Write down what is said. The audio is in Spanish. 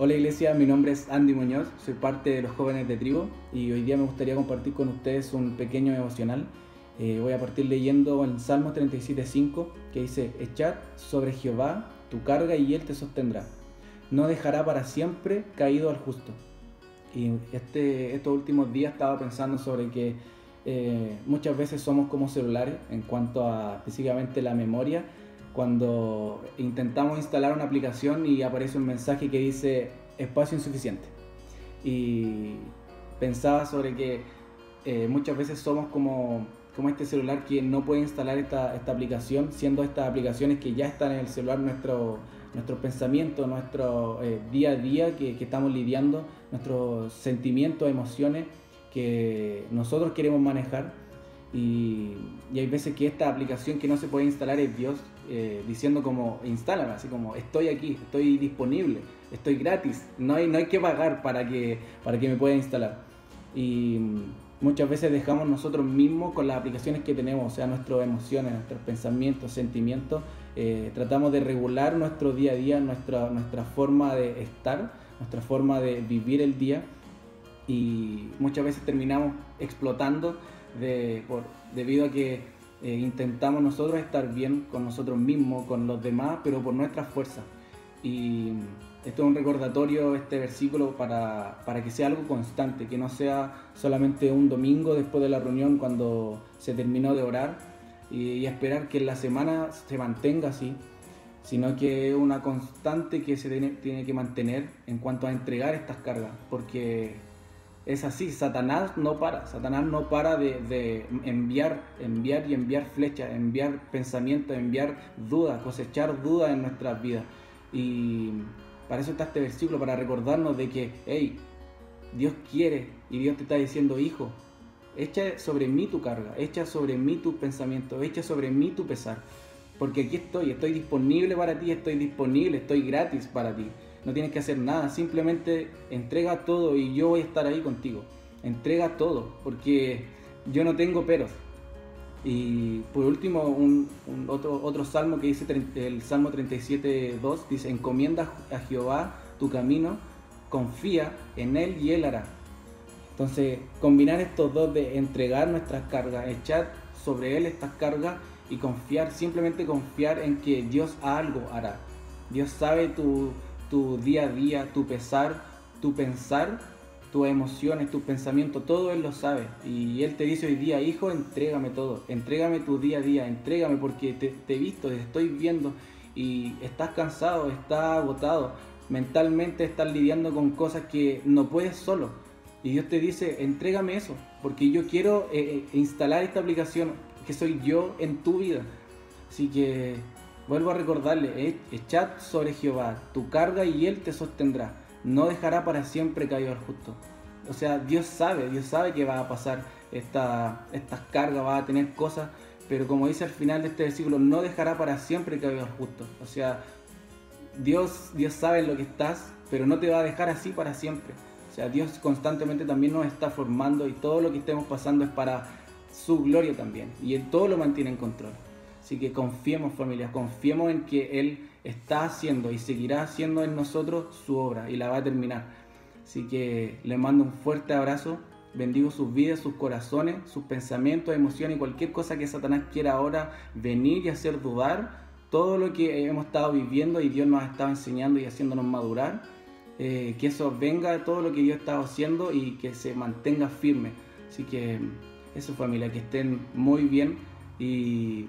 Hola Iglesia, mi nombre es Andy Muñoz, soy parte de los jóvenes de tribu y hoy día me gustaría compartir con ustedes un pequeño devocional. Eh, voy a partir leyendo en Salmos 37.5 que dice, echad sobre Jehová tu carga y él te sostendrá. No dejará para siempre caído al justo. Y este, estos últimos días estaba pensando sobre que eh, muchas veces somos como celulares en cuanto a específicamente la memoria cuando intentamos instalar una aplicación y aparece un mensaje que dice espacio insuficiente. Y pensaba sobre que eh, muchas veces somos como, como este celular que no puede instalar esta, esta, aplicación, siendo estas aplicaciones que ya están en el celular nuestro, nuestro pensamiento, nuestro eh, día a día que, que estamos lidiando, nuestros sentimientos, emociones que nosotros queremos manejar y, hay veces que esta aplicación que no se puede instalar es Dios eh, diciendo como instálame, así como estoy aquí, estoy disponible, estoy gratis, no hay, no hay que pagar para que, para que me pueda instalar. Y muchas veces dejamos nosotros mismos con las aplicaciones que tenemos, o sea, nuestras emociones, nuestros pensamientos, sentimientos, eh, tratamos de regular nuestro día a día, nuestra, nuestra forma de estar, nuestra forma de vivir el día y muchas veces terminamos explotando de, por, debido a que eh, intentamos nosotros estar bien con nosotros mismos, con los demás, pero por nuestras fuerzas. Y esto es un recordatorio, este versículo, para, para, que sea algo constante, que no sea solamente un domingo después de la reunión cuando se terminó de orar y, esperar que la semana se mantenga así, sino que es una constante que se tiene, tiene que mantener en cuanto a entregar estas cargas, porque es así, Satanás no para, Satanás no para de, enviar, enviar y enviar flechas, enviar pensamientos, enviar dudas, cosechar dudas en nuestras vidas. Y para eso está este versículo, para recordarnos de que, hey, Dios quiere y Dios te está diciendo, hijo, echa sobre mí tu carga, echa sobre mí tus pensamientos, echa sobre mí tu pesar, porque aquí estoy, estoy disponible para ti, estoy disponible, estoy gratis para ti no tienes que hacer nada, simplemente entrega todo y yo voy a estar ahí contigo. Entrega todo, porque yo no tengo peros. Y por último, un, otro, otro salmo que dice el Salmo 37.2, dice, encomienda a Jehová tu camino, confía en Él y Él hará. Entonces, combinar estos dos de entregar nuestras cargas, echar sobre Él estas cargas y confiar, simplemente confiar en que Dios algo hará. Dios sabe tu, tu día a día, tu pesar, tu pensar, tus emociones, tus pensamientos, todo Él lo sabe. Y Él te dice hoy día, hijo, entrégame todo, entrégame tu día a día, entrégame porque te, he visto, te estoy viendo y estás cansado, estás agotado, mentalmente estás lidiando con cosas que no puedes solo. Y Dios te dice, entrégame eso, porque yo quiero eh, eh, instalar esta aplicación que soy yo en tu vida. Así que Vuelvo a recordarle, echad sobre Jehová tu carga y él te sostendrá. No dejará para siempre caído al justo. O sea, Dios sabe, Dios sabe que va a pasar esta, estas cargas, va a tener cosas, pero como dice al final de este versículo, no dejará para siempre caído al justo. O sea, Dios, Dios sabe en lo que estás, pero no te va a dejar así para siempre. O sea, Dios constantemente también nos está formando y todo lo que estemos pasando es para su gloria también. Y Él todo lo mantiene en control. Así que confiemos familia, confiemos en que Él está haciendo y seguirá haciendo en nosotros su obra y la va a terminar. Así que les mando un fuerte abrazo, bendigo sus vidas, sus corazones, sus pensamientos, emociones y cualquier cosa que Satanás quiera ahora venir y hacer dudar. Todo lo que hemos estado viviendo y Dios nos ha estado enseñando y haciéndonos madurar, eh, que eso venga, todo lo que Dios estado haciendo y que se mantenga firme. Así que eso familia, que estén muy bien y